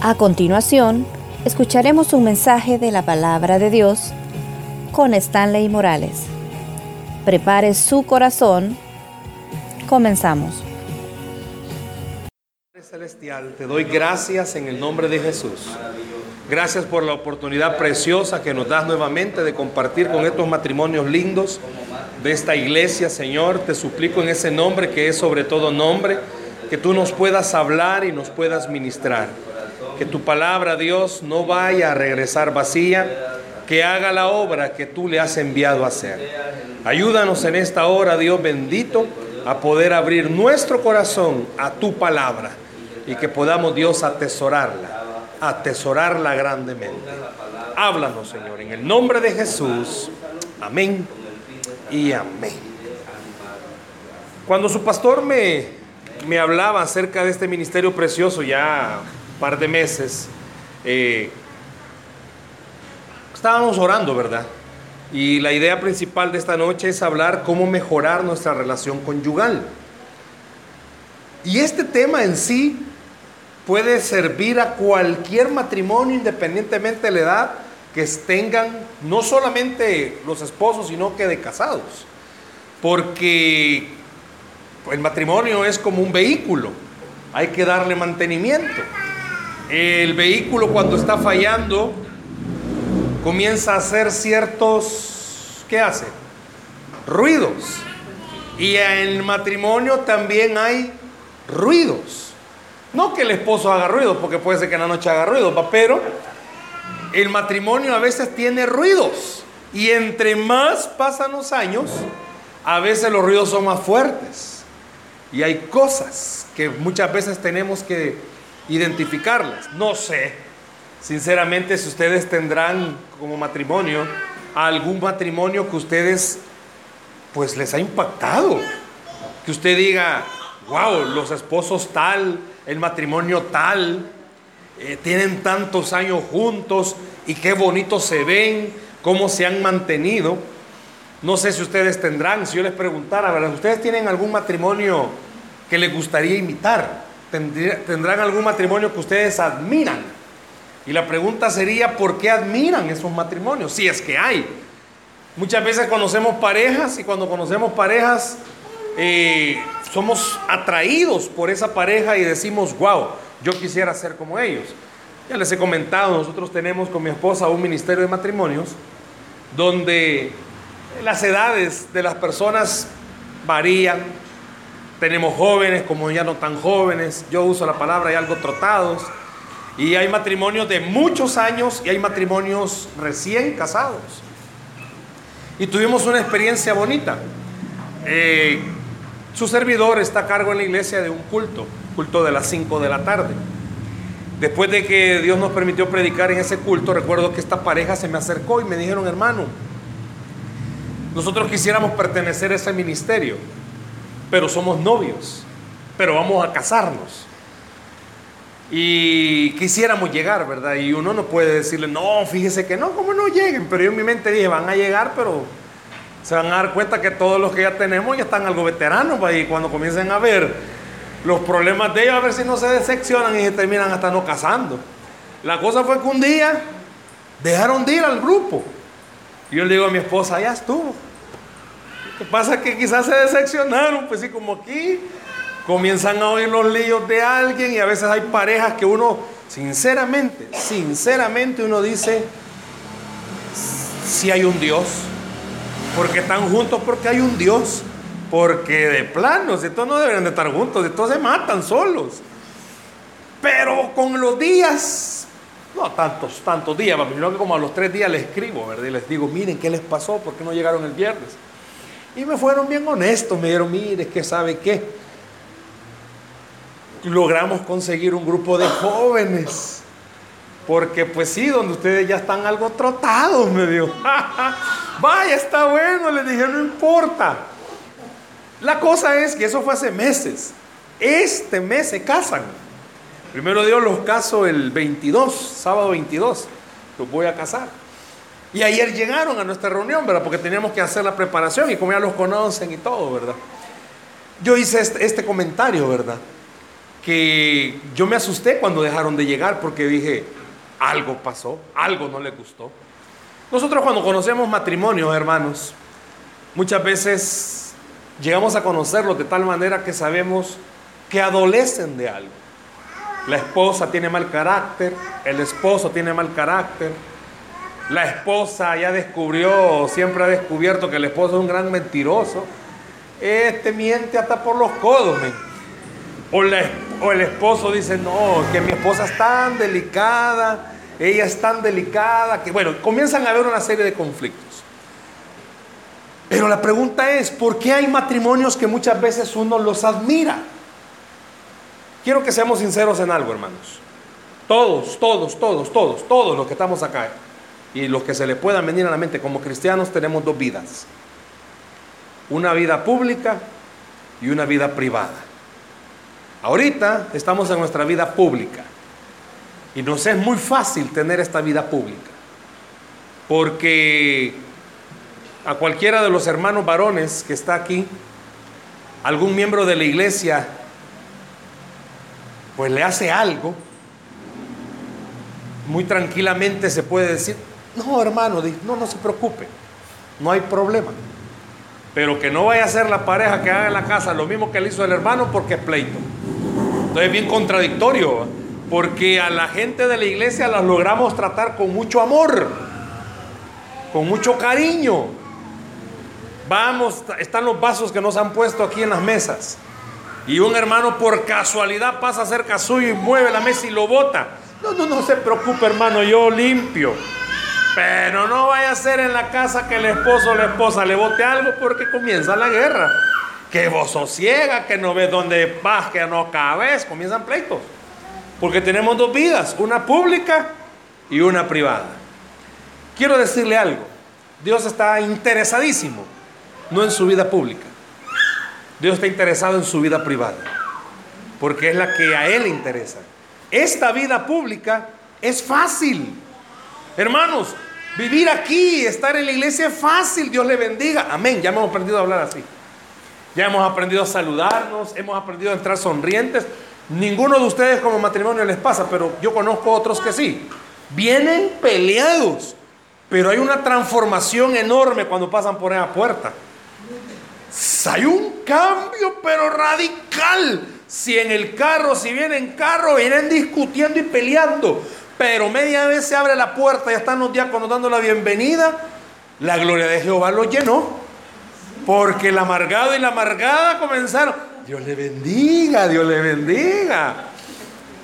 A continuación, escucharemos un mensaje de la palabra de Dios con Stanley Morales. Prepare su corazón. Comenzamos. Celestial, te doy gracias en el nombre de Jesús. Gracias por la oportunidad preciosa que nos das nuevamente de compartir con estos matrimonios lindos de esta iglesia, Señor. Te suplico en ese nombre que es sobre todo nombre, que tú nos puedas hablar y nos puedas ministrar. Que tu palabra, Dios, no vaya a regresar vacía, que haga la obra que tú le has enviado a hacer. Ayúdanos en esta hora, Dios bendito, a poder abrir nuestro corazón a tu palabra y que podamos, Dios, atesorarla, atesorarla grandemente. Háblanos, Señor, en el nombre de Jesús. Amén y amén. Cuando su pastor me, me hablaba acerca de este ministerio precioso ya par de meses, eh, estábamos orando, ¿verdad? Y la idea principal de esta noche es hablar cómo mejorar nuestra relación conyugal. Y este tema en sí puede servir a cualquier matrimonio independientemente de la edad que tengan no solamente los esposos, sino que de casados. Porque el matrimonio es como un vehículo, hay que darle mantenimiento. El vehículo cuando está fallando comienza a hacer ciertos, ¿qué hace? Ruidos. Y en el matrimonio también hay ruidos. No que el esposo haga ruido, porque puede ser que en la noche haga ruido, pero el matrimonio a veces tiene ruidos. Y entre más pasan los años, a veces los ruidos son más fuertes. Y hay cosas que muchas veces tenemos que identificarlas. No sé, sinceramente, si ustedes tendrán como matrimonio algún matrimonio que ustedes pues les ha impactado. Que usted diga, wow, los esposos tal, el matrimonio tal, eh, tienen tantos años juntos y qué bonitos se ven, cómo se han mantenido. No sé si ustedes tendrán, si yo les preguntara, ¿verdad? ¿Ustedes tienen algún matrimonio que les gustaría imitar? ¿Tendrán algún matrimonio que ustedes admiran? Y la pregunta sería, ¿por qué admiran esos matrimonios? Si es que hay. Muchas veces conocemos parejas y cuando conocemos parejas eh, somos atraídos por esa pareja y decimos, wow, yo quisiera ser como ellos. Ya les he comentado, nosotros tenemos con mi esposa un ministerio de matrimonios donde las edades de las personas varían. Tenemos jóvenes como ya no tan jóvenes, yo uso la palabra, hay algo trotados. Y hay matrimonios de muchos años y hay matrimonios recién casados. Y tuvimos una experiencia bonita. Eh, su servidor está a cargo en la iglesia de un culto, culto de las 5 de la tarde. Después de que Dios nos permitió predicar en ese culto, recuerdo que esta pareja se me acercó y me dijeron, hermano, nosotros quisiéramos pertenecer a ese ministerio, pero somos novios, pero vamos a casarnos. Y quisiéramos llegar, ¿verdad? Y uno no puede decirle, no, fíjese que no, ¿cómo no lleguen? Pero yo en mi mente dije, van a llegar, pero se van a dar cuenta que todos los que ya tenemos ya están algo veteranos, y cuando comiencen a ver los problemas de ellos, a ver si no se decepcionan y se terminan hasta no casando. La cosa fue que un día dejaron de ir al grupo. Yo le digo a mi esposa, ya estuvo. Que pasa que quizás se decepcionaron, pues sí, como aquí comienzan a oír los líos de alguien y a veces hay parejas que uno, sinceramente, sinceramente uno dice, si hay un Dios, porque están juntos porque hay un Dios. Porque de plano, si todos no deberían de estar juntos, todos se matan solos. Pero con los días, no tantos, tantos días, sino que como a los tres días les escribo, ¿verdad? Y les digo, miren, ¿qué les pasó? ¿Por qué no llegaron el viernes? Y me fueron bien honestos, me dijeron, mire, que sabe qué. Logramos conseguir un grupo de jóvenes porque pues sí, donde ustedes ya están algo trotados, me dijo. Vaya, está bueno, le dije, no importa. La cosa es que eso fue hace meses. Este mes se casan. Primero Dios los caso el 22, sábado 22. Los voy a casar. Y ayer llegaron a nuestra reunión, ¿verdad? Porque teníamos que hacer la preparación y como ya los conocen y todo, ¿verdad? Yo hice este, este comentario, ¿verdad? que yo me asusté cuando dejaron de llegar porque dije, algo pasó, algo no le gustó. Nosotros cuando conocemos matrimonios, hermanos, muchas veces llegamos a conocerlos de tal manera que sabemos que adolecen de algo. La esposa tiene mal carácter, el esposo tiene mal carácter, la esposa ya descubrió, siempre ha descubierto que el esposo es un gran mentiroso. Este miente hasta por los codos, O, o el esposo dice, no, que mi esposa es tan delicada, ella es tan delicada, que bueno, comienzan a haber una serie de conflictos. Pero la pregunta es, ¿por qué hay matrimonios que muchas veces uno los admira? Quiero que seamos sinceros en algo, hermanos. Todos, todos, todos, todos, todos los que estamos acá y los que se le puedan venir a la mente como cristianos tenemos dos vidas. Una vida pública y una vida privada. Ahorita estamos en nuestra vida pública y nos es muy fácil tener esta vida pública porque a cualquiera de los hermanos varones que está aquí, algún miembro de la iglesia, pues le hace algo, muy tranquilamente se puede decir, no, hermano, no, no se preocupe, no hay problema. Pero que no vaya a ser la pareja que haga en la casa lo mismo que le hizo el hermano porque es pleito. Entonces es bien contradictorio, porque a la gente de la iglesia las logramos tratar con mucho amor, con mucho cariño. Vamos, están los vasos que nos han puesto aquí en las mesas. Y un hermano por casualidad pasa cerca suyo y mueve la mesa y lo bota. No, no, no se preocupe, hermano, yo limpio. Pero no vaya a ser en la casa que el esposo o la esposa le bote algo porque comienza la guerra. Que vos sosiega, que no ves dónde vas, que no cabes, comienzan pleitos. Porque tenemos dos vidas, una pública y una privada. Quiero decirle algo, Dios está interesadísimo, no en su vida pública. Dios está interesado en su vida privada, porque es la que a Él le interesa. Esta vida pública es fácil. Hermanos, Vivir aquí, estar en la iglesia es fácil, Dios le bendiga. Amén, ya hemos aprendido a hablar así. Ya hemos aprendido a saludarnos, hemos aprendido a entrar sonrientes. Ninguno de ustedes como matrimonio les pasa, pero yo conozco otros que sí. Vienen peleados, pero hay una transformación enorme cuando pasan por esa puerta. Hay un cambio, pero radical. Si en el carro, si vienen en carro, vienen discutiendo y peleando. Pero media vez se abre la puerta y están los diáconos dando la bienvenida. La gloria de Jehová lo llenó. Porque el amargado y la amargada comenzaron. Dios le bendiga, Dios le bendiga.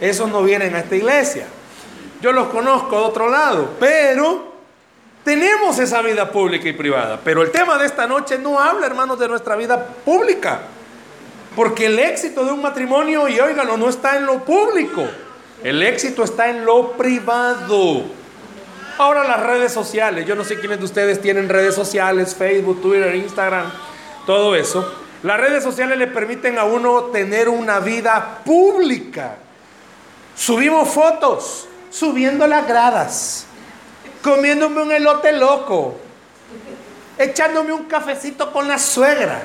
Esos no vienen a esta iglesia. Yo los conozco de otro lado. Pero tenemos esa vida pública y privada. Pero el tema de esta noche no habla, hermanos, de nuestra vida pública. Porque el éxito de un matrimonio, y óigalo, no está en lo público. El éxito está en lo privado. Ahora las redes sociales, yo no sé quiénes de ustedes tienen redes sociales, Facebook, Twitter, Instagram, todo eso. Las redes sociales le permiten a uno tener una vida pública. Subimos fotos, subiendo las gradas, comiéndome un elote loco, echándome un cafecito con la suegra.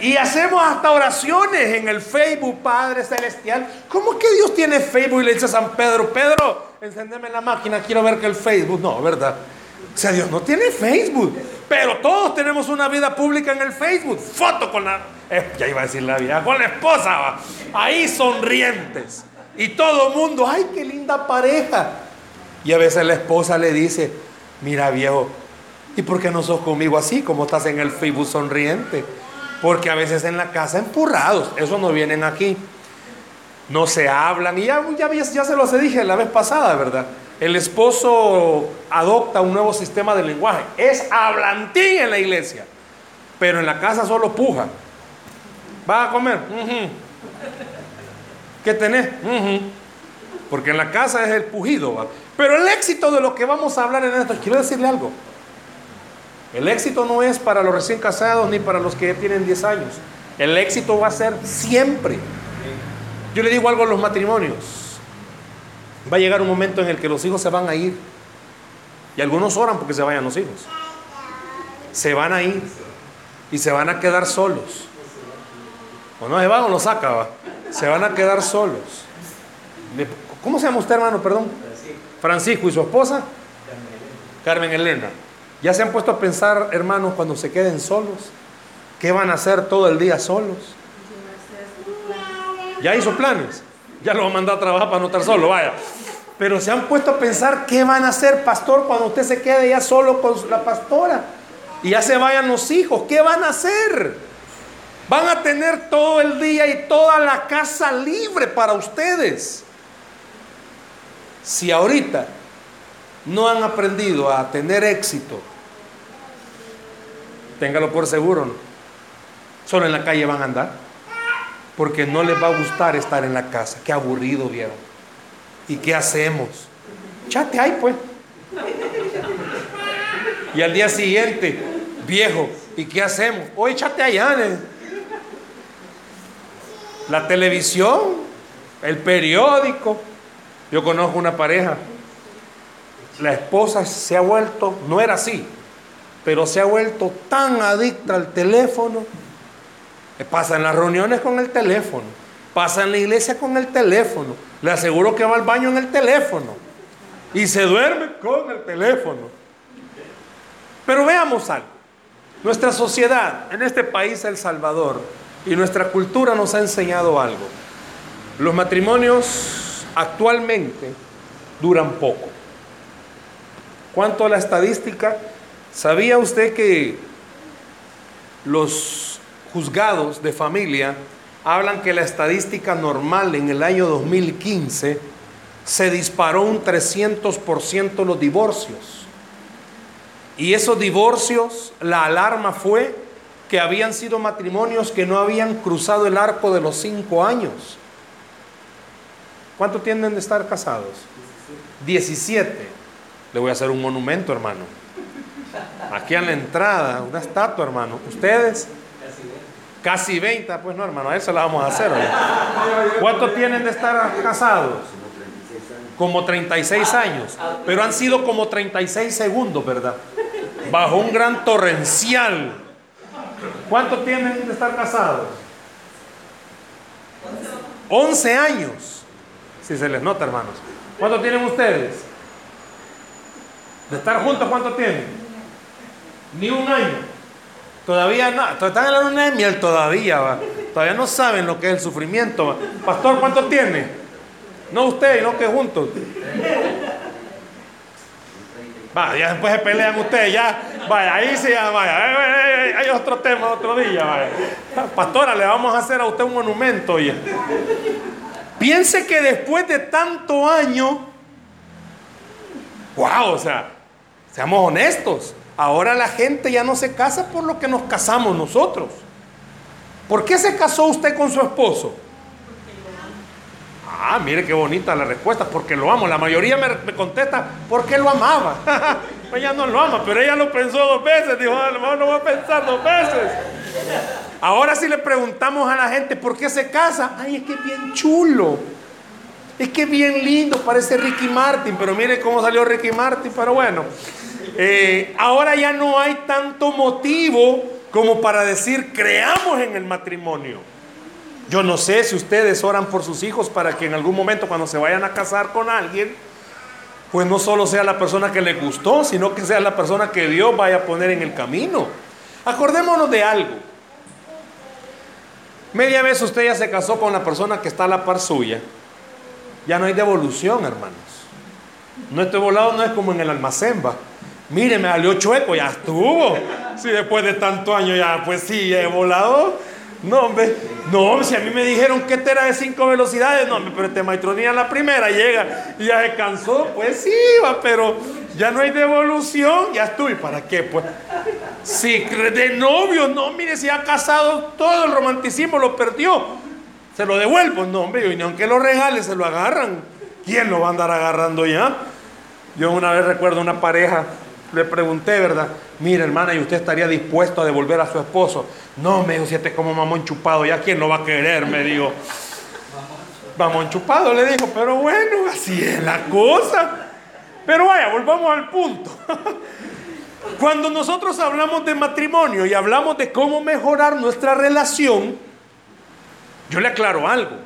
Y hacemos hasta oraciones en el Facebook, Padre Celestial. ¿Cómo que Dios tiene Facebook? Y le dice a San Pedro, Pedro, encendeme la máquina, quiero ver que el Facebook. No, ¿verdad? O sea, Dios no tiene Facebook. Pero todos tenemos una vida pública en el Facebook. Foto con la... Eh, ya iba a decir la vida, con la esposa. Ahí sonrientes. Y todo el mundo, ay, qué linda pareja. Y a veces la esposa le dice, mira viejo, ¿y por qué no sos conmigo así como estás en el Facebook sonriente? Porque a veces en la casa empurrados, eso no vienen aquí. No se hablan. Y ya, ya, ya se los dije la vez pasada, ¿verdad? El esposo adopta un nuevo sistema de lenguaje. Es hablantín en la iglesia. Pero en la casa solo puja. ¿Va a comer? ¿Qué tenés? Porque en la casa es el pujido. Pero el éxito de lo que vamos a hablar en esto, quiero decirle algo. El éxito no es para los recién casados ni para los que tienen 10 años. El éxito va a ser siempre. Yo le digo algo a los matrimonios. Va a llegar un momento en el que los hijos se van a ir. Y algunos oran porque se vayan los hijos. Se van a ir y se van a quedar solos. O no se van o lo saca, va. Se van a quedar solos. ¿Cómo se llama usted, hermano? Perdón. Francisco. ¿Y su esposa? Carmen Elena. ¿Ya se han puesto a pensar, hermanos, cuando se queden solos? ¿Qué van a hacer todo el día solos? Ya hizo planes. Ya lo va a mandar a trabajar para no estar solo, vaya. Pero se han puesto a pensar qué van a hacer, pastor, cuando usted se quede ya solo con la pastora y ya se vayan los hijos. ¿Qué van a hacer? Van a tener todo el día y toda la casa libre para ustedes. Si ahorita no han aprendido a tener éxito, téngalo por seguro, solo en la calle van a andar, porque no les va a gustar estar en la casa. Qué aburrido, vieron. ¿Y qué hacemos? Chate ahí, pues. Y al día siguiente, viejo, ¿y qué hacemos? Hoy chate allá. La televisión, el periódico. Yo conozco una pareja. La esposa se ha vuelto, no era así, pero se ha vuelto tan adicta al teléfono. Pasa en las reuniones con el teléfono. Pasa en la iglesia con el teléfono. Le aseguro que va al baño en el teléfono. Y se duerme con el teléfono. Pero veamos algo. Nuestra sociedad en este país, El Salvador, y nuestra cultura nos ha enseñado algo. Los matrimonios actualmente duran poco. ¿Cuánto a la estadística? ¿Sabía usted que los juzgados de familia hablan que la estadística normal en el año 2015 se disparó un 300% los divorcios? Y esos divorcios, la alarma fue que habían sido matrimonios que no habían cruzado el arco de los cinco años. ¿Cuánto tienden de estar casados? 17. Le voy a hacer un monumento, hermano. Aquí a la entrada, una estatua, hermano. ¿Ustedes? Casi 20. Pues no, hermano, a eso la vamos a hacer. ¿Cuánto tienen de estar casados? Como 36 años. Pero han sido como 36 segundos, ¿verdad? Bajo un gran torrencial ¿Cuánto tienen de estar casados? 11 años. Si se les nota, hermanos. ¿Cuánto tienen ustedes? ¿De estar juntos cuánto tienen? Ni un año. Todavía no. Están en la luna de miel todavía. Todavía no saben lo que es el sufrimiento. Pastor, ¿cuánto tiene? No usted, no que juntos. Va, ya después se pelean ustedes, ya. Vaya, ahí sí, ya, vaya. Hay otro tema otro día, vaya. Pastora, le vamos a hacer a usted un monumento. Ya. Piense que después de tanto año, wow, o sea, seamos honestos. Ahora la gente ya no se casa por lo que nos casamos nosotros. ¿Por qué se casó usted con su esposo? Ah, mire qué bonita la respuesta, porque lo amo. La mayoría me, contesta, porque lo amaba. ella no lo ama, pero ella lo pensó dos veces. Dijo, a lo no va a pensar dos veces. Ahora si le preguntamos a la gente por qué se casa, ay, es que es bien chulo. Es que es bien lindo, parece Ricky Martin, pero mire cómo salió Ricky Martin, pero bueno. Eh, ahora ya no hay tanto motivo como para decir, creamos en el matrimonio. Yo no sé si ustedes oran por sus hijos para que en algún momento cuando se vayan a casar con alguien, pues no solo sea la persona que le gustó, sino que sea la persona que Dios vaya a poner en el camino. Acordémonos de algo. Media vez usted ya se casó con la persona que está a la par suya. Ya no hay devolución, hermanos. No estoy volado, no es como en el almacén, va. Mire, me salió chueco, ya estuvo. Si después de tanto años ya, pues sí, he volado no, hombre, no, si a mí me dijeron que este era de cinco velocidades, no, hombre, pero este maestronía la primera llega y ya se cansó, pues sí, va, pero ya no hay devolución, ya estuve, ¿para qué? Pues, si de novio, no, mire, si ha casado, todo el romanticismo lo perdió, se lo devuelvo, no, hombre, y aunque lo regale, se lo agarran, ¿quién lo va a andar agarrando ya? Yo una vez recuerdo una pareja, le pregunté, ¿verdad? Mire, hermana, ¿y usted estaría dispuesto a devolver a su esposo? No, me dijo, si este es como mamón chupado, ¿ya quién lo va a querer? Me dijo. Mamón chupado, le dijo, pero bueno, así es la cosa. Pero vaya, volvamos al punto. Cuando nosotros hablamos de matrimonio y hablamos de cómo mejorar nuestra relación, Yo le aclaro algo.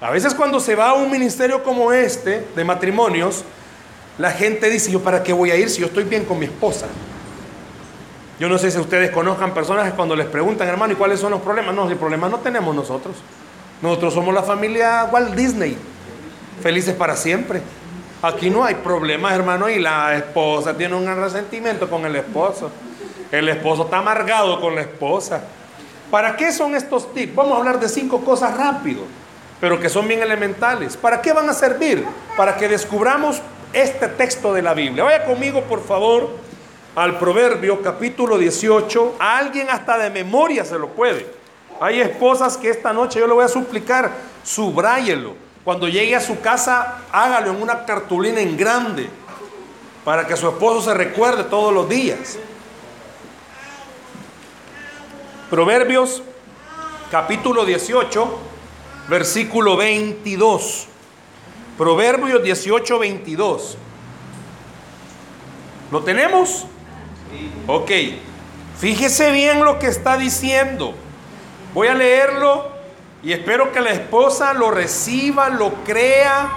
A veces cuando se va a un ministerio como este de matrimonios, la gente dice, yo para qué voy a ir si yo estoy bien con mi esposa. Yo no sé si ustedes conozcan personas cuando les preguntan, hermano, ¿y cuáles son los problemas? No, el problema no tenemos nosotros. Nosotros somos la familia Walt Disney, felices para siempre. Aquí no hay problemas, hermano, y la esposa tiene un resentimiento con el esposo. El esposo está amargado con la esposa. ¿Para qué son estos tips? Vamos a hablar de cinco cosas rápido, pero que son bien elementales. ¿Para qué van a servir? Para que descubramos este texto de la Biblia. Vaya conmigo, por favor, al Proverbio capítulo 18. A alguien hasta de memoria se lo puede. Hay esposas que esta noche yo le voy a suplicar, subráyelo. Cuando llegue a su casa, hágalo en una cartulina en grande, para que su esposo se recuerde todos los días. Proverbios capítulo 18, versículo 22. Proverbios 18, 22. ¿Lo tenemos? Ok. Fíjese bien lo que está diciendo. Voy a leerlo y espero que la esposa lo reciba, lo crea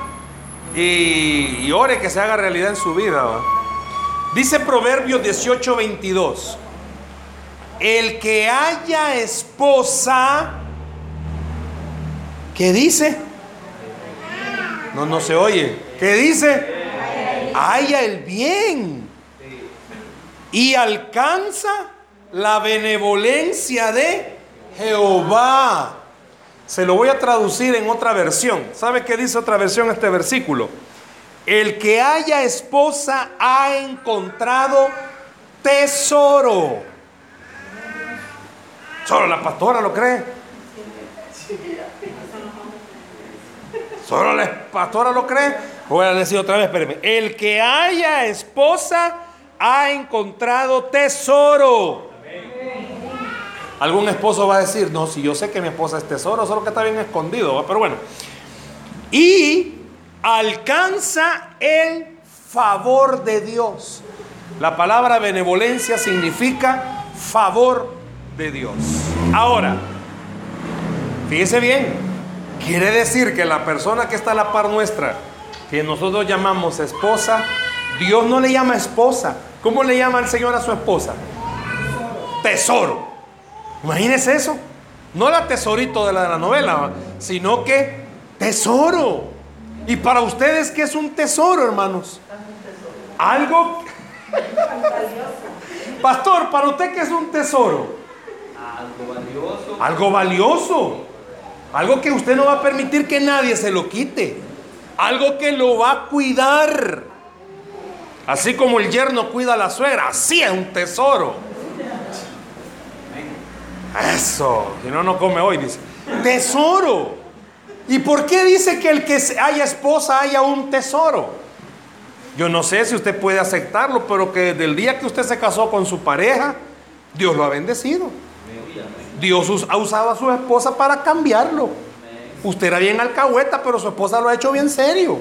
y, ore que se haga realidad en su vida. Dice Proverbios 18, 22 el que haya esposa, ¿qué dice? No, no se oye. ¿Qué dice? Haya el bien. Y alcanza la benevolencia de Jehová. Se lo voy a traducir en otra versión. ¿Sabe qué dice otra versión este versículo? El que haya esposa ha encontrado tesoro Solo la pastora lo cree. Pastora lo cree. Voy a decir otra vez, espérenme. El que haya esposa ha encontrado tesoro. Algún esposo va a decir, no, si yo sé que mi esposa es tesoro, solo que está bien escondido, pero bueno. Y alcanza el favor de Dios. La palabra benevolencia significa favor de Dios. Ahora, fíjese bien, quiere decir que la persona que está a la par nuestra, que nosotros llamamos esposa, Dios no le llama esposa. ¿Cómo le llama el Señor a su esposa? Tesoro. Imagínese eso. No la tesorito de la, de la novela, sino que tesoro. Y para ustedes, ¿qué es un tesoro, hermanos? Algo... Pastor, para usted, ¿qué es un tesoro? Algo valioso. Algo valioso. Algo que usted no va a permitir que nadie se lo quite. Algo que lo va a cuidar. Así como el yerno cuida a la suegra, así es un tesoro. Eso, si no, no come hoy, dice. Tesoro. ¿Y por qué dice que el que haya esposa haya un tesoro? Yo no sé si usted puede aceptarlo, pero que desde el día que usted se casó con su pareja, Dios lo ha bendecido. Dios ha usado a su esposa para cambiarlo. Usted era bien alcahueta, pero su esposa lo ha hecho bien serio.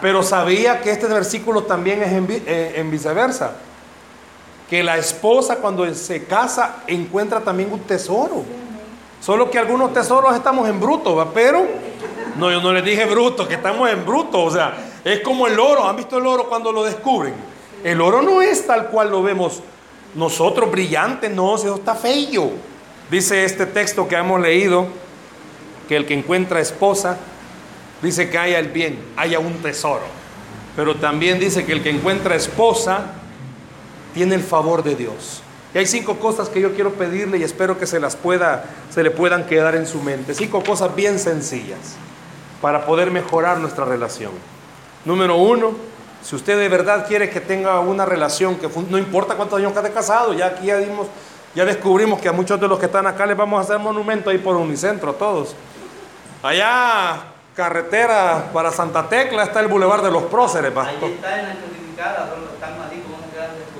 Pero sabía que este versículo también es en, eh, viceversa. Que la esposa cuando se casa encuentra también un tesoro. Solo que algunos tesoros estamos en bruto, pero no, yo no les dije bruto, que estamos en bruto. O sea, es como el oro. ¿Han visto el oro cuando lo descubren? El oro no es tal cual lo vemos nosotros brillante, no, eso está feo. Dice este texto que hemos leído, que el que encuentra esposa, dice que haya el bien, haya un tesoro. Pero también dice que el que encuentra esposa, tiene el favor de Dios. Y hay cinco cosas que yo quiero pedirle y espero que se las pueda, se le puedan quedar en su mente. Cinco cosas bien sencillas para poder mejorar nuestra relación. Número uno, si usted de verdad quiere que tenga una relación que no importa cuántos años que casado, ya aquí ya dimos, ya descubrimos que a muchos de los que están acá les vamos a hacer monumento ahí por Unicentro, todos. Allá, carretera para Santa Tecla, está el Boulevard de los Próceres, pastor. Ahí está en la codificada, están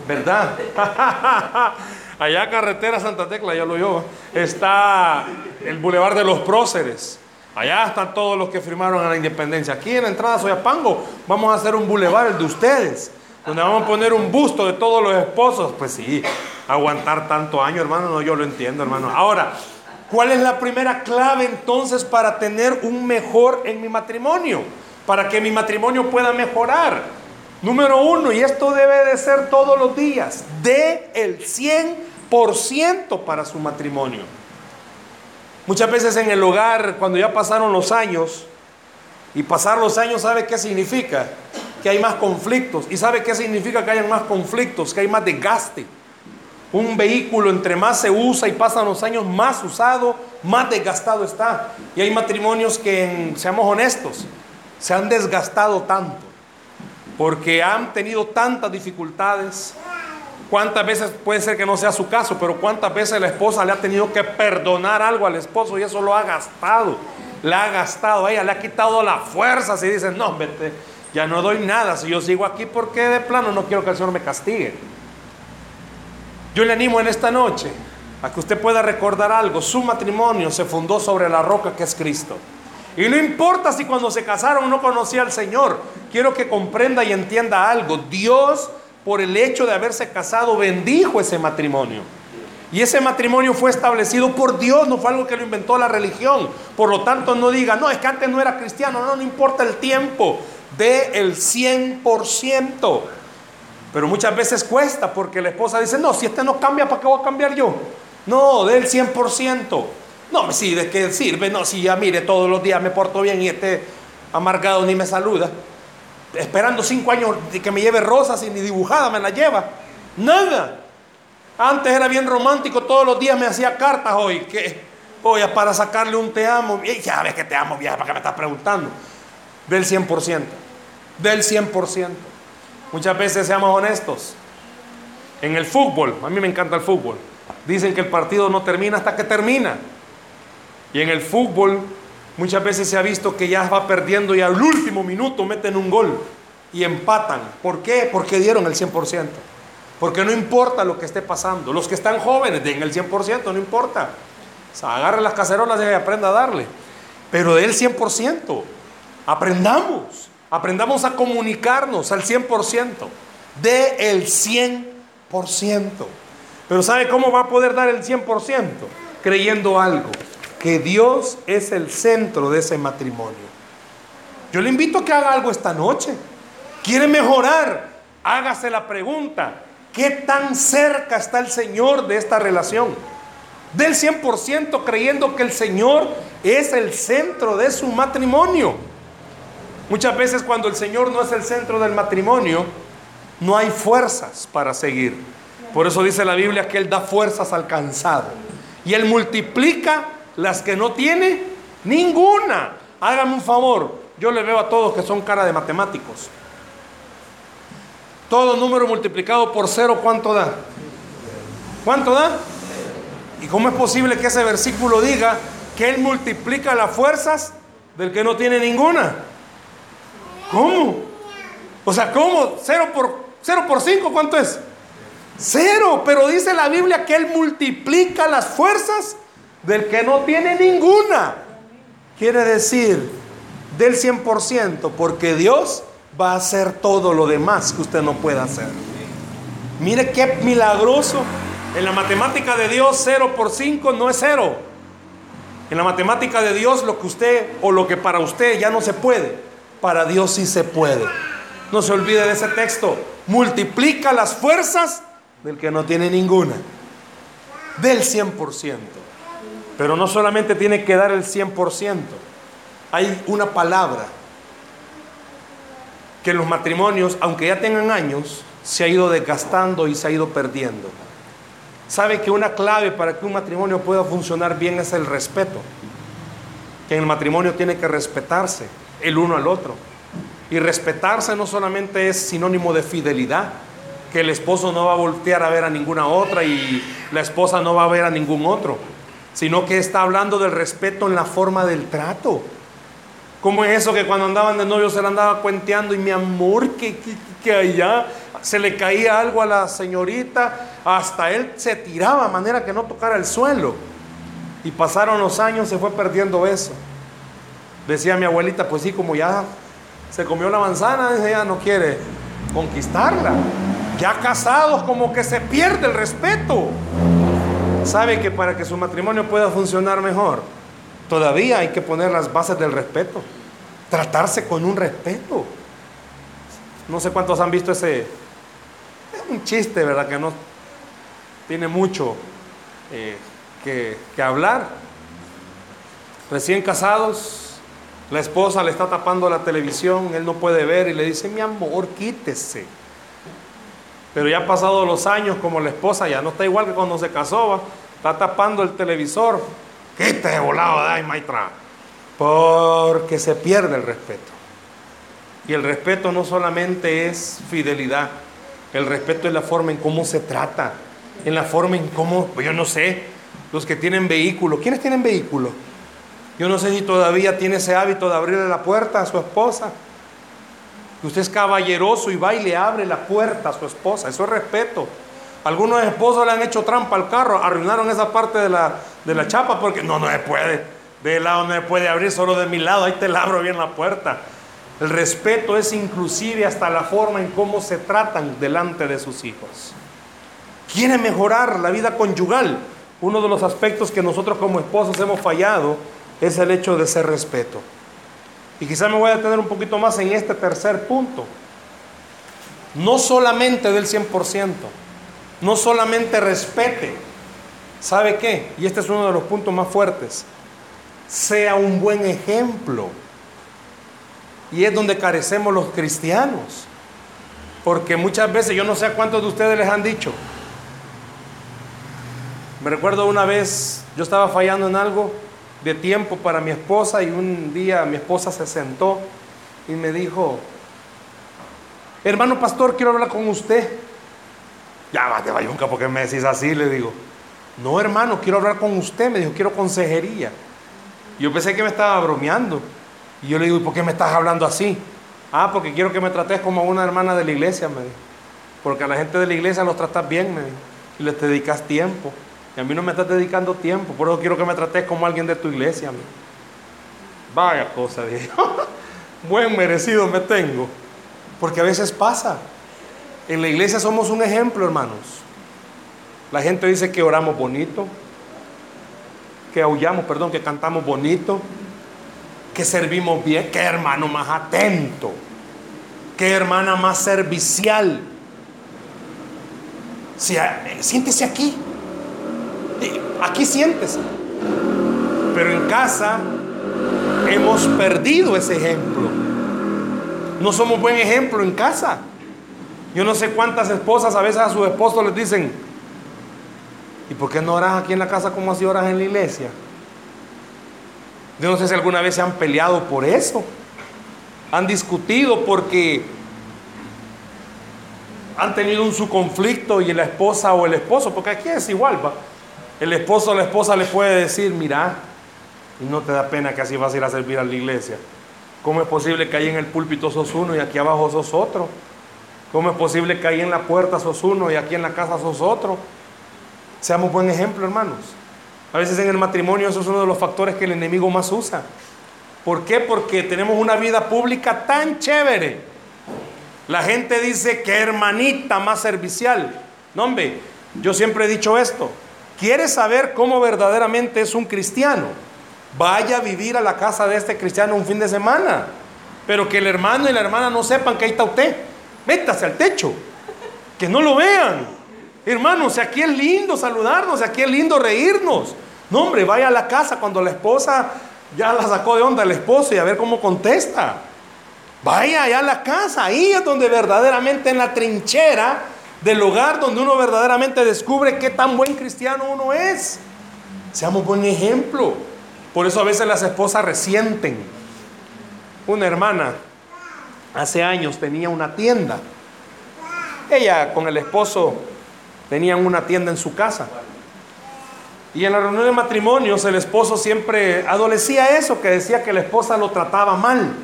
¿Verdad? Allá, carretera Santa Tecla, ya lo yo, está el Boulevard de los Próceres. Allá están todos los que firmaron a la independencia. Aquí en la entrada Soyapango vamos a hacer un bulevar, el de ustedes, donde vamos a poner un busto de todos los esposos. Pues sí, aguantar tanto año, hermano, no, yo lo entiendo, hermano. Ahora, ¿Cuál es la primera clave entonces para tener un mejor en mi matrimonio? Para que mi matrimonio pueda mejorar. Número uno, y esto debe de ser todos los días, de el 100% para su matrimonio. Muchas veces en el hogar, cuando ya pasaron los años, y pasar los años, ¿sabe qué significa? Que hay más conflictos. ¿Y sabe qué significa que haya más conflictos? Que hay más desgaste. Un vehículo entre más se usa y pasan los años más usado, más desgastado está. Y hay matrimonios que, seamos honestos, se han desgastado tanto. Porque han tenido tantas dificultades. ¿Cuántas veces puede ser que no sea su caso, pero cuántas veces la esposa le ha tenido que perdonar algo al esposo y eso lo ha gastado? la ha gastado, ella le ha quitado la fuerza. Si dice, no, vete, ya no doy nada. Si yo sigo aquí, porque de plano no quiero que el Señor me castigue? Yo le animo en esta noche a que usted pueda recordar algo. Su matrimonio se fundó sobre la roca que es Cristo. Y no importa si cuando se casaron no conocía al Señor. Quiero que comprenda y entienda algo. Dios, por el hecho de haberse casado, bendijo ese matrimonio. Y ese matrimonio fue establecido por Dios, no fue algo que lo inventó la religión. Por lo tanto, no diga, no, es que antes no era cristiano, no, no importa el tiempo, de el 100%. Pero muchas veces cuesta porque la esposa dice, no, si este no cambia, ¿para qué voy a cambiar yo? No, del 100%. No, sí, ¿de qué sirve? No, si ya mire, todos los días me porto bien y este amargado ni me saluda. Esperando cinco años de que me lleve rosas y ni dibujada me la lleva. Nada. Antes era bien romántico, todos los días me hacía cartas hoy, que hoy para sacarle un te amo. Ya ves que te amo, vieja, ¿para qué me estás preguntando? Del 100%, del 100%. Muchas veces seamos honestos. En el fútbol, a mí me encanta el fútbol, dicen que el partido no termina hasta que termina. Y en el fútbol muchas veces se ha visto que ya va perdiendo y al último minuto meten un gol y empatan. ¿Por qué? Porque dieron el 100%. Porque no importa lo que esté pasando. Los que están jóvenes, den el 100%, no importa. O sea, agarre las cacerolas y aprenda a darle. Pero del 100%. Aprendamos. Aprendamos a comunicarnos al 100%. De el 100%. Pero ¿sabe cómo va a poder dar el 100%? Creyendo algo. Que Dios es el centro de ese matrimonio. Yo le invito a que haga algo esta noche. ¿Quiere mejorar? Hágase la pregunta. ¿Qué tan cerca está el Señor de esta relación? Del 100% creyendo que el Señor es el centro de su matrimonio. Muchas veces cuando el Señor no es el centro del matrimonio, no hay fuerzas para seguir. Por eso dice la Biblia que Él da fuerzas al cansado. Y Él multiplica las que no tiene ninguna. Hágame un favor, yo le veo a todos que son cara de matemáticos. Todo número multiplicado por cero, ¿cuánto da? ¿Cuánto da? ¿Y cómo es posible que ese versículo diga que Él multiplica las fuerzas del que no tiene ninguna? ¿Cómo? O sea, ¿cómo? ¿Cero por, cero por cinco cuánto es? Cero, pero dice la Biblia que Él multiplica las fuerzas del que no tiene ninguna. Quiere decir del 100%, porque Dios va a hacer todo lo demás que usted no puede hacer. Mire qué milagroso. En la matemática de Dios 0 por 5 no es 0. En la matemática de Dios lo que usted o lo que para usted ya no se puede, para Dios sí se puede. No se olvide de ese texto. Multiplica las fuerzas del que no tiene ninguna. Del 100%. Pero no solamente tiene que dar el 100%. Hay una palabra que los matrimonios, aunque ya tengan años, se ha ido desgastando y se ha ido perdiendo. Sabe que una clave para que un matrimonio pueda funcionar bien es el respeto. Que en el matrimonio tiene que respetarse el uno al otro. Y respetarse no solamente es sinónimo de fidelidad, que el esposo no va a voltear a ver a ninguna otra y la esposa no va a ver a ningún otro, sino que está hablando del respeto en la forma del trato. ¿Cómo es eso que cuando andaban de novio se le andaba cuenteando y mi amor, que, que, allá se le caía algo a la señorita, hasta él se tiraba a manera que no tocara el suelo. Y pasaron los años, se fue perdiendo eso. Decía mi abuelita, pues sí, como ya se comió la manzana, ella no quiere conquistarla. Ya casados, como que se pierde el respeto. sabe que para que su matrimonio pueda funcionar mejor, todavía hay que poner las bases del respeto. Tratarse con un respeto. No sé cuántos han visto ese... Es un chiste, ¿verdad? Que no tiene mucho eh, que hablar. Recién casados, la esposa le está tapando la televisión, él no puede ver y le dice, mi amor, quítese. Pero ya han pasado los años, como la esposa ya no está igual que cuando se casó, ¿va? está tapando el televisor. Quítese volado, ay, maitra. Porque se pierde el respeto. Y el respeto no solamente es fidelidad, el respeto es la forma en cómo se trata, en la forma en cómo, yo no sé, los que tienen vehículo, ¿quiénes tienen vehículo? Yo no sé si todavía tiene ese hábito de abrirle la puerta a su esposa. Que usted es caballeroso y va y le abre la puerta a su esposa. Eso es respeto. Algunos esposos le han hecho trampa al carro, arruinaron esa parte de la, de la chapa porque no, no se puede. De lado no se puede abrir, solo de mi lado, ahí te la abro bien la puerta. El respeto es inclusive hasta la forma en cómo se tratan delante de sus hijos. Quiere mejorar la vida conyugal. Uno de los aspectos que nosotros como esposos hemos fallado es el hecho de ser respeto. Y quizá me voy a detener un poquito más en este tercer punto. No solamente del 100%, no solamente respete. ¿Sabe qué? Y este es uno de los puntos más fuertes. Sea un buen ejemplo. Y es donde carecemos los cristianos. Porque muchas veces, yo no sé cuántos de ustedes les han dicho. Me recuerdo una vez, yo estaba fallando en algo de tiempo para mi esposa y un día mi esposa se sentó y me dijo, hermano pastor, quiero hablar con usted. Ya va de bayunca, porque me decís así? Le digo, no hermano, quiero hablar con usted. Me dijo, quiero consejería. Yo pensé que me estaba bromeando. Y yo le digo, ¿y por qué me estás hablando así? Ah, porque quiero que me trates como una hermana de la iglesia, me dijo. Porque a la gente de la iglesia los tratas bien, me dijo. Y les dedicas tiempo. Y a mí no me estás dedicando tiempo. Por eso quiero que me trates como alguien de tu iglesia, me dijo. Vaya cosa, dije. Buen merecido me tengo. Porque a veces pasa. En la iglesia somos un ejemplo, hermanos. La gente dice que oramos bonito, que aullamos, perdón, que cantamos bonito, que servimos bien, qué hermano más atento, qué hermana más servicial. Si, siéntese aquí, aquí siéntese. Pero en casa hemos perdido ese ejemplo. No somos buen ejemplo en casa. Yo no sé cuántas esposas a veces a sus esposos les dicen, ¿y por qué no oras aquí en la casa como así oras en la iglesia? Yo no sé si alguna vez se han peleado por eso. Han discutido porque han tenido un su conflicto y la esposa o el esposo, porque aquí es igual, ¿va? El esposo o la esposa le puede decir, mira, y no te da pena que así vas a ir a servir a la iglesia. ¿Cómo es posible que ahí en el púlpito sos uno y aquí abajo sos otro? ¿Cómo es posible que ahí en la puerta sos uno y aquí en la casa sos otro? Seamos buen ejemplo, hermanos. A veces en el matrimonio eso es uno de los factores que el enemigo más usa. ¿Por qué? Porque tenemos una vida pública tan chévere. La gente dice que hermanita más servicial. No, hombre, yo siempre he dicho esto. ¿Quieres saber cómo verdaderamente es un cristiano? Vaya a vivir a la casa de este cristiano un fin de semana. Pero que el hermano y la hermana no sepan que ahí está usted. Métase al techo. Que no lo vean. Hermanos, aquí es lindo saludarnos, aquí es lindo reírnos. No, hombre, vaya a la casa cuando la esposa ya la sacó de onda el esposo y a ver cómo contesta. Vaya allá a la casa, ahí es donde verdaderamente en la trinchera del hogar donde uno verdaderamente descubre qué tan buen cristiano uno es. Seamos buen ejemplo. Por eso a veces las esposas resienten. Una hermana hace años tenía una tienda. Ella con el esposo tenían una tienda en su casa. Y en la reunión de matrimonios el esposo siempre adolecía eso, que decía que la esposa lo trataba mal.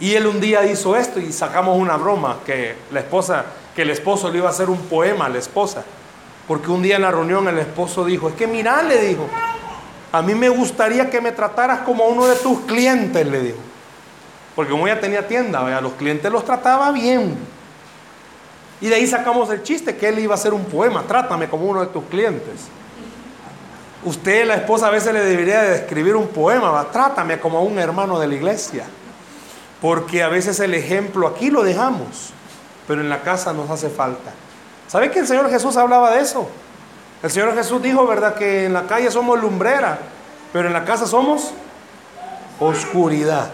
Y él un día hizo esto y sacamos una broma que la esposa, que el esposo le iba a hacer un poema a la esposa. Porque un día en la reunión el esposo dijo, es que mira, le dijo, a mí me gustaría que me trataras como uno de tus clientes, le dijo. Porque como ella tenía tienda, ¿vea? los clientes los trataba bien. Y de ahí sacamos el chiste que él iba a hacer un poema, trátame como uno de tus clientes. Usted, la esposa, a veces le debería de escribir un poema, trátame como un hermano de la iglesia. Porque a veces el ejemplo aquí lo dejamos, pero en la casa nos hace falta. ¿Sabe que el Señor Jesús hablaba de eso? El Señor Jesús dijo, ¿verdad? Que en la calle somos lumbrera, pero en la casa somos oscuridad.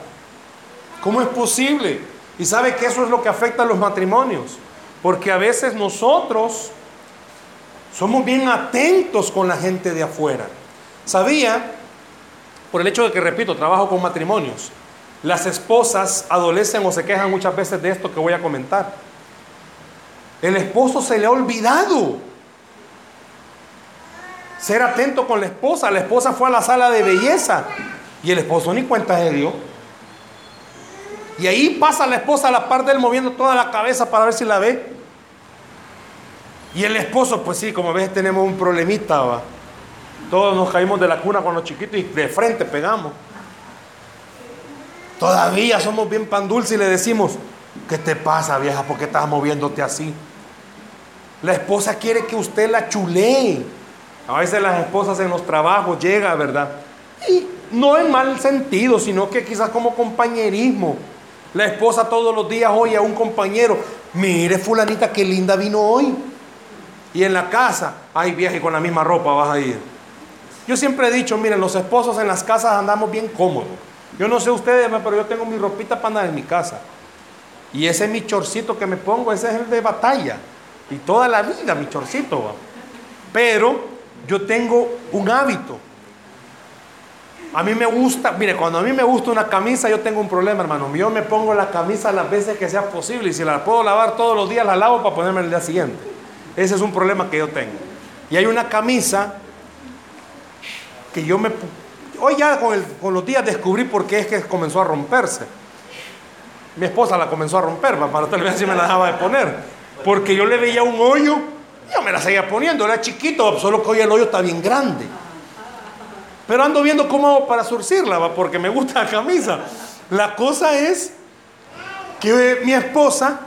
¿Cómo es posible? Y sabe que eso es lo que afecta a los matrimonios. Porque a veces nosotros somos bien atentos con la gente de afuera. Sabía, por el hecho de que, repito, trabajo con matrimonios, las esposas adolecen o se quejan muchas veces de esto que voy a comentar. El esposo se le ha olvidado ser atento con la esposa. La esposa fue a la sala de belleza y el esposo ni cuenta de Dios. Y ahí pasa la esposa a la par de él moviendo toda la cabeza para ver si la ve. Y el esposo, pues sí, como ves, tenemos un problemita, va. Todos nos caímos de la cuna cuando chiquitos y de frente pegamos. Todavía somos bien pan dulce y le decimos, ¿qué te pasa, vieja? ¿Por qué estás moviéndote así? La esposa quiere que usted la chulee. A veces las esposas en los trabajos llegan, ¿verdad? Y no en mal sentido, sino que quizás como compañerismo. La esposa todos los días oye a un compañero, mire fulanita qué linda vino hoy. Y en la casa, ay vieja y con la misma ropa vas a ir. Yo siempre he dicho, miren, los esposos en las casas andamos bien cómodos. Yo no sé ustedes, pero yo tengo mi ropita para andar en mi casa. Y ese es mi chorcito que me pongo, ese es el de batalla. Y toda la vida mi chorcito va. Pero yo tengo un hábito. A mí me gusta, mire, cuando a mí me gusta una camisa, yo tengo un problema, hermano. Yo me pongo la camisa las veces que sea posible y si la puedo lavar todos los días, la lavo para ponerme el día siguiente. Ese es un problema que yo tengo. Y hay una camisa que yo me... Hoy ya con, con los días descubrí por qué es que comenzó a romperse. Mi esposa la comenzó a romper, para tal vez si me la dejaba de poner. Porque yo le veía un hoyo, yo me la seguía poniendo, era chiquito, solo que hoy el hoyo está bien grande. Pero ando viendo cómo hago para surcirla, porque me gusta la camisa. La cosa es que mi esposa,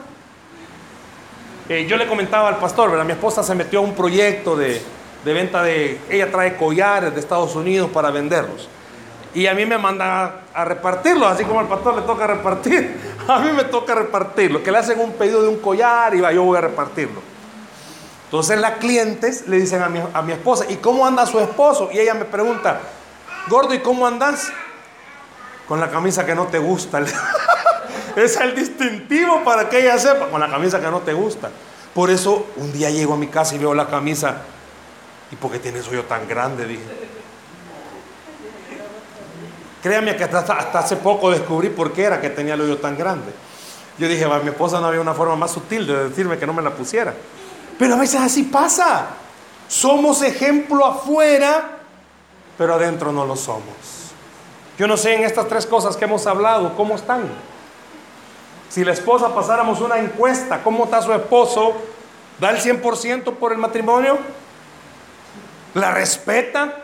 eh, yo le comentaba al pastor, ¿verdad? Mi esposa se metió a un proyecto de, de venta de, ella trae collares de Estados Unidos para venderlos. Y a mí me manda a repartirlos, así como al pastor le toca repartir, a mí me toca repartirlo, que le hacen un pedido de un collar y va, yo voy a repartirlo. Entonces las clientes le dicen a mi, a mi esposa, ¿y cómo anda su esposo? Y ella me pregunta, gordo, ¿y cómo andas? Con la camisa que no te gusta. es el distintivo para que ella sepa, con la camisa que no te gusta. Por eso un día llego a mi casa y veo la camisa, ¿y por qué tienes hoyo tan grande? Dije. Créame que hasta, hasta, hace poco descubrí por qué era que tenía el hoyo tan grande. Yo dije, va, mi esposa no había una forma más sutil de decirme que no me la pusiera. Pero a veces así pasa. Somos ejemplo afuera, pero adentro no lo somos. Yo no sé en estas tres cosas que hemos hablado, ¿cómo están? Si la esposa pasáramos una encuesta, ¿cómo está su esposo? ¿Da el 100% por el matrimonio? ¿La respeta?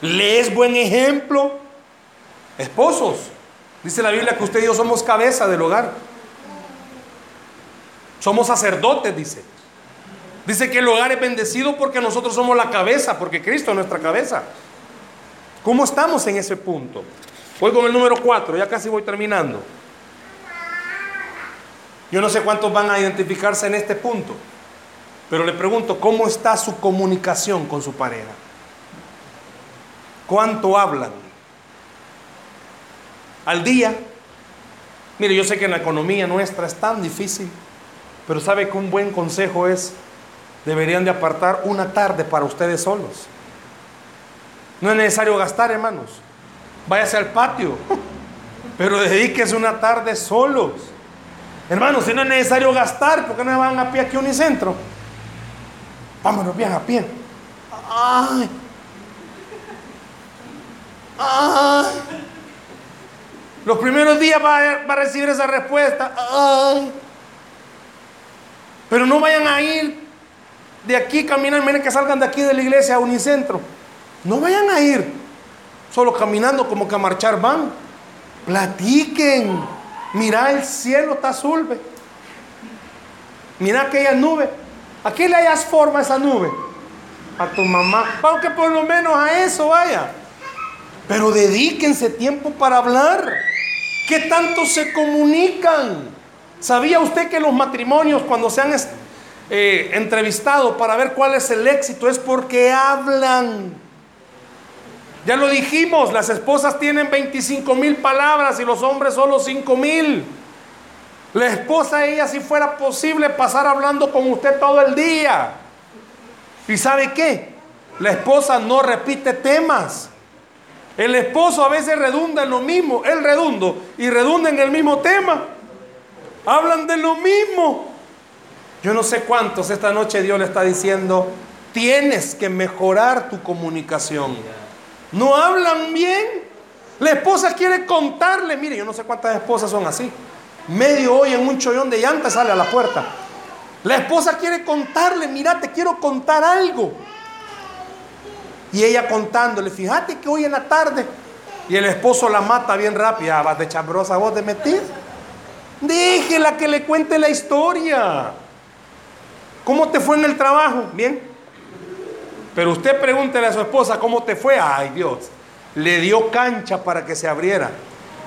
¿Le es buen ejemplo? Esposos, dice la Biblia que usted y yo somos cabeza del hogar. Somos sacerdotes, dice. Dice que el hogar es bendecido porque nosotros somos la cabeza, porque Cristo es nuestra cabeza. ¿Cómo estamos en ese punto? Voy con el número 4, ya casi voy terminando. Yo no sé cuántos van a identificarse en este punto, pero le pregunto, ¿cómo está su comunicación con su pareja? ¿Cuánto hablan? Al día. Mire, yo sé que en la economía nuestra es tan difícil, pero sabe que un buen consejo es, deberían de apartar una tarde para ustedes solos. No es necesario gastar, hermanos. Váyase al patio, pero dedíquese una tarde solos. Hermanos, si no es necesario gastar, ¿por qué no van a pie aquí a Unicentro? Vámonos bien a pie. Ay. Ay. Los primeros días va a, recibir esa respuesta. Ay. Pero no vayan a ir de aquí, caminar, miren que salgan de aquí de la iglesia a Unicentro. No vayan a ir solo caminando como que a marchar van. Platiquen. Mira, el cielo está azul. Ve. Mira aquella nube. ¿A qué le hayas forma a esa nube? A tu mamá. Aunque por lo menos a eso vaya. Pero dedíquense tiempo para hablar. ¿Qué tanto se comunican? ¿Sabía usted que los matrimonios cuando se han eh, entrevistado para ver cuál es el éxito es porque hablan? Ya lo dijimos, las esposas tienen 25 mil palabras y los hombres solo 5 mil. La esposa, ella, si fuera posible, pasar hablando con usted todo el día. ¿Y sabe qué? La esposa no repite temas. El esposo a veces redunda en lo mismo, él redundo y redunda en el mismo tema. Hablan de lo mismo. Yo no sé cuántos esta noche Dios le está diciendo, tienes que mejorar tu comunicación. No hablan bien. La esposa quiere contarle, mire, yo no sé cuántas esposas son así. Medio hoy en un chollón de llanta sale a la puerta. La esposa quiere contarle, mira, te quiero contar algo. Y ella contándole, fíjate que hoy en la tarde. Y el esposo la mata bien rápida. Ah, vas de chambrosa vos de metir. Déjela que le cuente la historia. ¿Cómo te fue en el trabajo? Bien. Pero usted pregúntele a su esposa cómo te fue. Ay Dios, le dio cancha para que se abriera.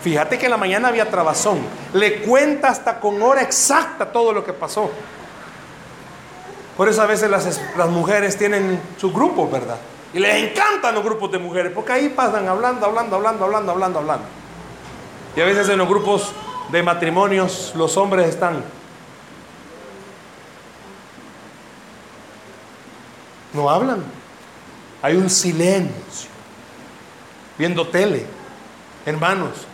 Fíjate que en la mañana había trabazón. Le cuenta hasta con hora exacta todo lo que pasó. Por eso a veces las, mujeres tienen sus grupos, ¿verdad? Y les encantan los grupos de mujeres, porque ahí pasan hablando, hablando, hablando, hablando, hablando, hablando. Y a veces en los grupos de matrimonios los hombres están. No hablan. Hay un silencio. Viendo tele. Hermanos,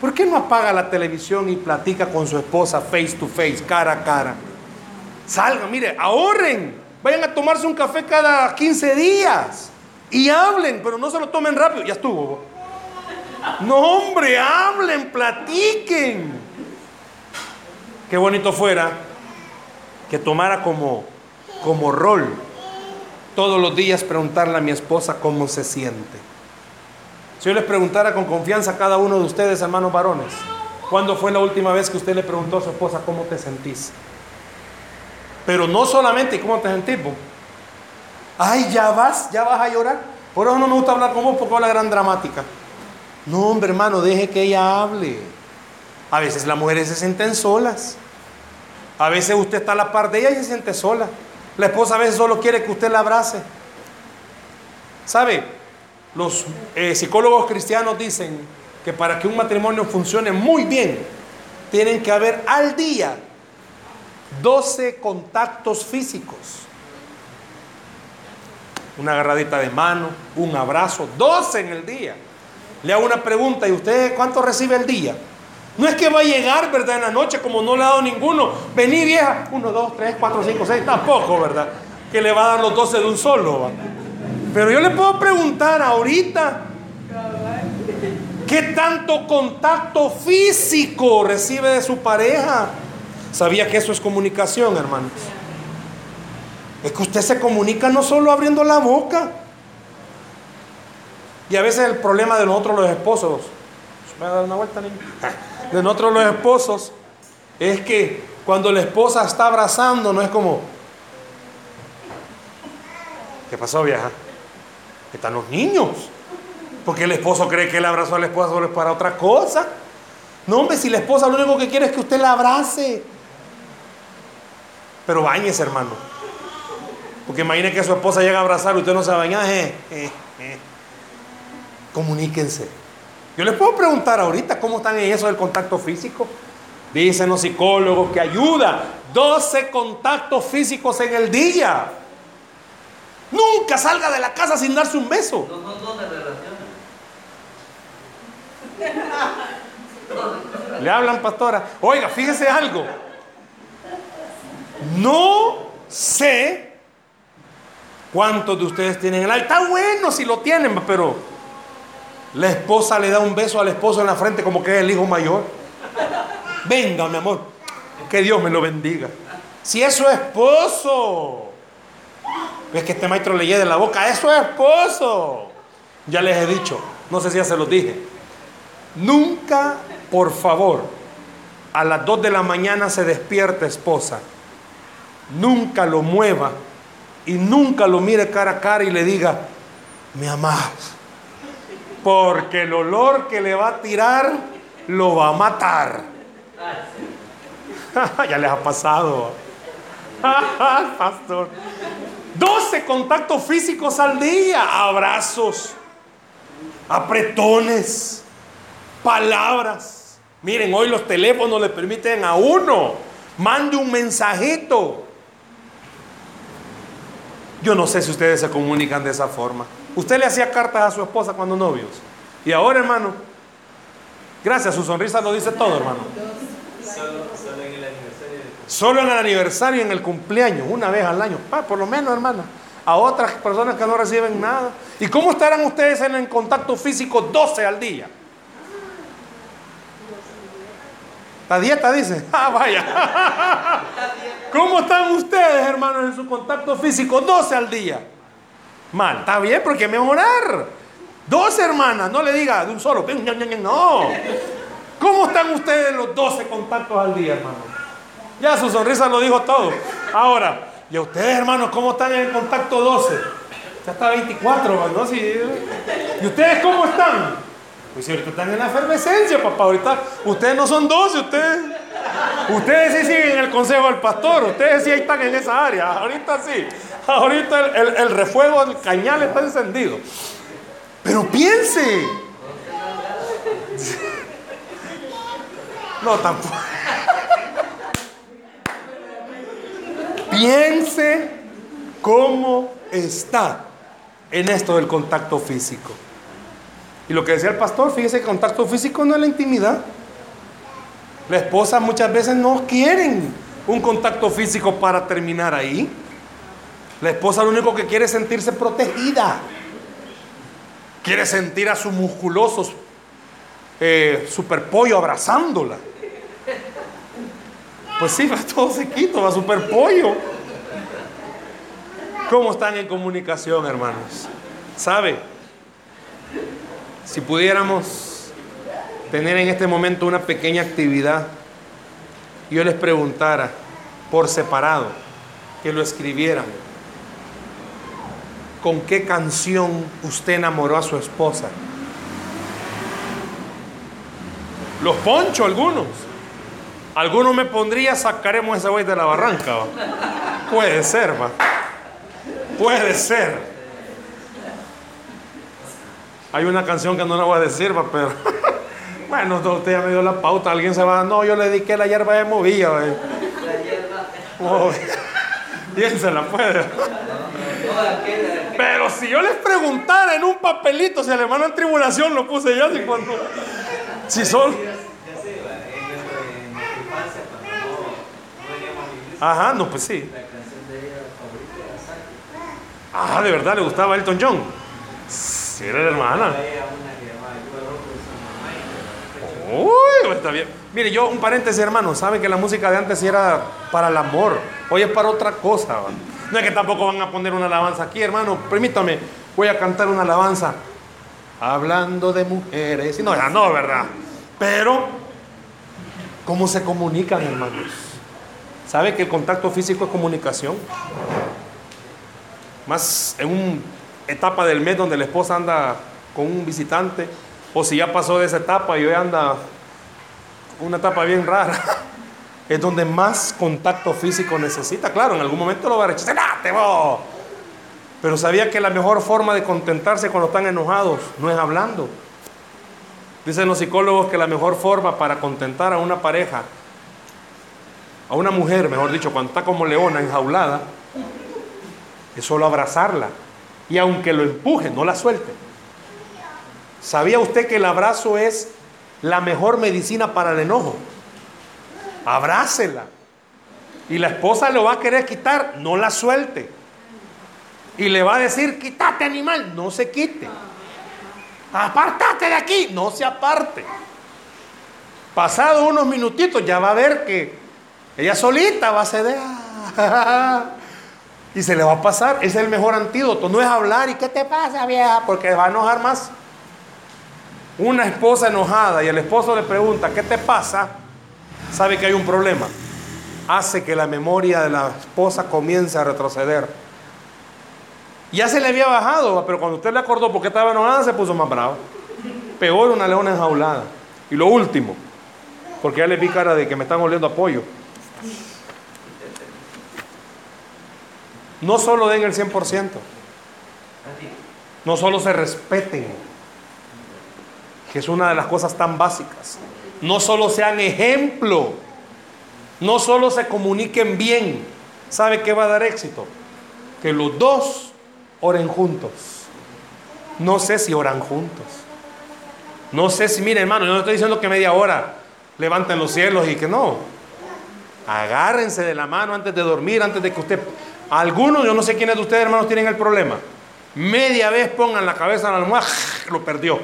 ¿por qué no apaga la televisión y platica con su esposa face to face, cara a cara? Salga, mire, ahorren. Vayan a tomarse un café cada 15 días. Y hablen, pero no se lo tomen rápido. Ya estuvo. No, hombre, hablen, platiquen. Qué bonito fuera que tomara como, como rol todos los días preguntarle a mi esposa cómo se siente. Si yo les preguntara con confianza a cada uno de ustedes, hermanos varones, ¿cuándo fue la última vez que usted le preguntó a su esposa cómo te sentís? Pero no solamente cómo te sentís, Ay, ya vas, ya vas a llorar. Por eso no me gusta hablar con vos porque la gran dramática. No, hombre, hermano, deje que ella hable. A veces las mujeres se sienten solas. A veces usted está a la par de ella y se siente sola. La esposa a veces solo quiere que usted la abrace. ¿Sabe? Los eh, psicólogos cristianos dicen que para que un matrimonio funcione muy bien, tienen que haber al día 12 contactos físicos una agarradita de mano, un abrazo, 12 en el día. Le hago una pregunta, ¿y usted cuánto recibe el día? No es que va a llegar, ¿verdad? En la noche, como no le ha dado ninguno. Vení, vieja. Uno, dos, tres, cuatro, cinco, seis. Tampoco, ¿verdad? Que le va a dar los 12 de un solo. Pero yo le puedo preguntar ahorita. ¿Qué tanto contacto físico recibe de su pareja? ¿Sabía que eso es comunicación, hermanos? Es que usted se comunica no solo abriendo la boca. Y a veces el problema de nosotros los esposos, ¿me a dar una vuelta, niño? De nosotros los esposos, es que cuando la esposa está abrazando, no es como, ¿qué pasó, vieja? Están los niños. Porque el esposo cree que el abrazo a la esposa solo es para otra cosa. No, hombre, si la esposa lo único que quiere es que usted la abrace. Pero bañese, hermano. Porque imagine que su esposa llega a abrazar y usted no se baña. Eh, eh, eh. Comuníquense. Yo les puedo preguntar ahorita cómo están en eso del contacto físico. Dicen los psicólogos que ayuda 12 contactos físicos en el día. Nunca salga de la casa sin darse un beso. No, no, no Le hablan, pastora. Oiga, fíjese algo. No sé ¿Cuántos de ustedes tienen el Está bueno si lo tienen, pero la esposa le da un beso al esposo en la frente como que es el hijo mayor. Venga, mi amor, que Dios me lo bendiga. Si es su esposo, es que este maestro le de la boca, es su esposo. Ya les he dicho, no sé si ya se los dije. Nunca, por favor, a las 2 de la mañana se despierta esposa nunca lo mueva y nunca lo mire cara a cara y le diga, me amás. Porque el olor que le va a tirar lo va a matar. ya les ha pasado. Pastor. 12 contactos físicos al día, abrazos, apretones, palabras. Miren, hoy los teléfonos le permiten a uno, mande un mensajito. Yo no sé si ustedes se comunican de esa forma. Usted le hacía cartas a su esposa cuando novios. Y ahora, hermano, gracias, su sonrisa lo dice todo, hermano. Solo, en el. Solo en el aniversario en el cumpleaños, una vez al año. Por lo menos, hermana. A otras personas que no reciben nada. ¿Y cómo estarán ustedes en el contacto físico 12 al día? La dieta dice. Ah, vaya. ¿Cómo están ustedes, hermanos, en su contacto físico 12 al día? Mal. Está bien, porque mejorar. 12 hermanas, no le diga de un solo. No. ¿Cómo están ustedes los 12 contactos al día, hermano? Ya su sonrisa lo dijo todo. Ahora, ¿y a ustedes, hermanos, cómo están en el contacto 12? Ya está 24, ¿no? Sí. ¿Y ustedes cómo están? Pues si ahorita están en la efervescencia, papá. Ahorita ustedes no son 12, ustedes. Ustedes sí siguen en el consejo del pastor. Ustedes sí están en esa área. Ahorita sí. Ahorita el, el, el refuego del cañal está encendido. Pero piense. No, tampoco. Piense cómo está en esto del contacto físico. Y lo que decía el pastor, fíjese que contacto físico no es la intimidad. La esposa muchas veces no quieren un contacto físico para terminar ahí. La esposa lo único que quiere es sentirse protegida. Quiere sentir a sus musculosos eh, super pollo abrazándola. Pues sí, va todo sequito, va super pollo. ¿Cómo están en comunicación, hermanos? ¿Sabe? Si pudiéramos tener en este momento una pequeña actividad, yo les preguntara por separado, que lo escribieran, ¿con qué canción usted enamoró a su esposa? Los poncho algunos. Algunos me pondría, sacaremos ese güey de la barranca. Puede ser, va. Puede ser. Hay una canción que no la voy a decir, va, pero. bueno, usted ya me dio la pauta. Alguien se va. No, yo le dediqué la hierba de movía. La hierba. Se la puede. Pero si yo les preguntara en un papelito si el hermano en tribulación lo puse yo, así cuando. Si son. Ya sé, va, en nuestra en nuestra infancia, cuando no, no veníamos a la iglesia, Ajá, no, pues sí. la canción de ella favorita. Ah, de verdad le gustaba Elton John. Sí, era la hermana. Uy, está bien. Mire, yo un paréntesis, hermano. Saben que la música de antes era para el amor. Hoy es para otra cosa. No es que tampoco van a poner una alabanza aquí, hermano. Permítame, voy a cantar una alabanza. Hablando de mujeres. No, ya no, ¿verdad? Pero, ¿cómo se comunican, hermanos? ¿Sabe que el contacto físico es comunicación? Más en una etapa del mes donde la esposa anda con un visitante, o si ya pasó de esa etapa y hoy anda una etapa bien rara, es donde más contacto físico necesita. Claro, en algún momento lo va a rechazar, ¡Ah, te voy! Pero sabía que la mejor forma de contentarse cuando están enojados no es hablando. Dicen los psicólogos que la mejor forma para contentar a una pareja, a una mujer, mejor dicho, cuando está como leona enjaulada, es solo abrazarla. Y aunque lo empuje, no la suelte. ¿Sabía usted que el abrazo es la mejor medicina para el enojo? Abrácela. Y la esposa lo va a querer quitar, no la suelte. Y le va a decir, quítate animal, no se quite. Apártate de aquí, no se aparte. Pasado unos minutitos ya va a ver que ella solita va a ceder. Y se le va a pasar. Es el mejor antídoto. No es hablar y ¿qué te pasa, vieja? Porque va a enojar más. Una esposa enojada y el esposo le pregunta, ¿qué te pasa? Sabe que hay un problema. hace que la memoria de la esposa comience a retroceder. Ya se le había bajado, pero cuando usted le acordó porque estaba enojada, se puso más bravo. Peor una leona enjaulada. Y lo último, porque ya le vi cara de que me están oliendo apoyo. No solo den el 100%, no solo se respeten, que es una de las cosas tan básicas. No solo sean ejemplo, no solo se comuniquen bien. ¿Sabe qué va a dar éxito? Que los dos oren juntos. No sé si oran juntos. No sé si, mire hermano, yo no estoy diciendo que media hora levanten los cielos y que no. Agárrense de la mano antes de dormir, antes de que usted... Algunos, yo no sé quiénes de ustedes hermanos tienen el problema. Media vez pongan la cabeza en la almohada, lo perdió.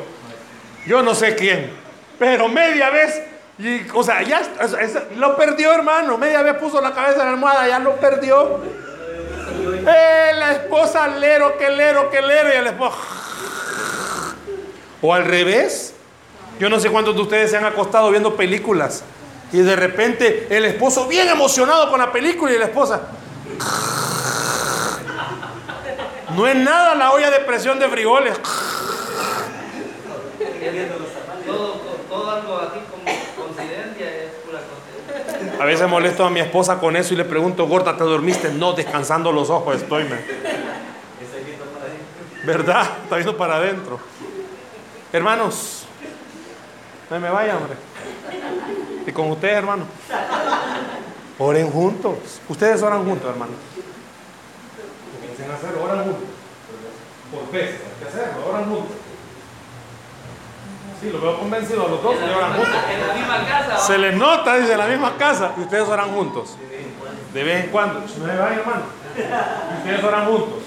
Yo no sé quién, pero media vez, o sea, ya lo perdió hermano. Media vez puso la cabeza en la almohada, ya lo perdió. La esposa lero, que lero, que lero, y el esposo. O al revés. Yo no sé cuántos de ustedes se han acostado viendo películas y de repente el esposo bien emocionado con la película y la esposa. No es nada la olla de presión de frijoles. A veces molesto a mi esposa con eso y le pregunto, gorda, ¿te dormiste? No, descansando los ojos estoy, me. ¿Verdad? Está viendo para adentro. Hermanos, no me vaya, hombre. Y con ustedes, hermano. Oren juntos. Ustedes oran juntos, hermano. Comiencen a hacerlo, oran juntos. Por fe, hay que hacerlo, oran juntos. Sí, lo veo convencido a los dos, que oran juntos. En la misma casa. Se les nota, dice, en la misma casa. Y ustedes oran juntos. De vez en cuando. No me vaya, hermano. Y ustedes oran juntos.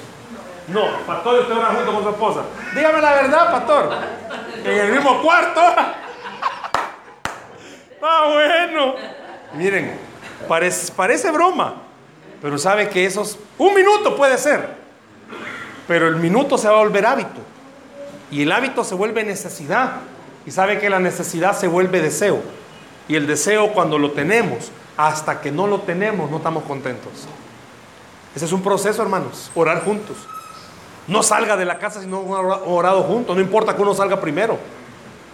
No, pastor, y usted ora junto con su esposa. Dígame la verdad, pastor. En el mismo cuarto. Ah, bueno. Miren, parece, parece broma. Pero sabe que esos. Un minuto puede ser. Pero el minuto se va a volver hábito. Y el hábito se vuelve necesidad. Y sabe que la necesidad se vuelve deseo. Y el deseo cuando lo tenemos, hasta que no lo tenemos, no estamos contentos. Ese es un proceso, hermanos. Orar juntos. No salga de la casa si no han ora- orado juntos. No importa que uno salga primero.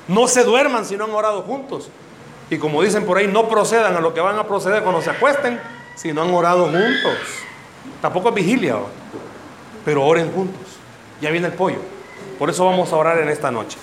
No se duerman si no han orado juntos. Y como dicen por ahí, no procedan a lo que van a proceder cuando se acuesten si no han orado juntos. Tampoco es vigilia, pero oren juntos. Ya viene el pollo. Por eso vamos a orar en esta noche.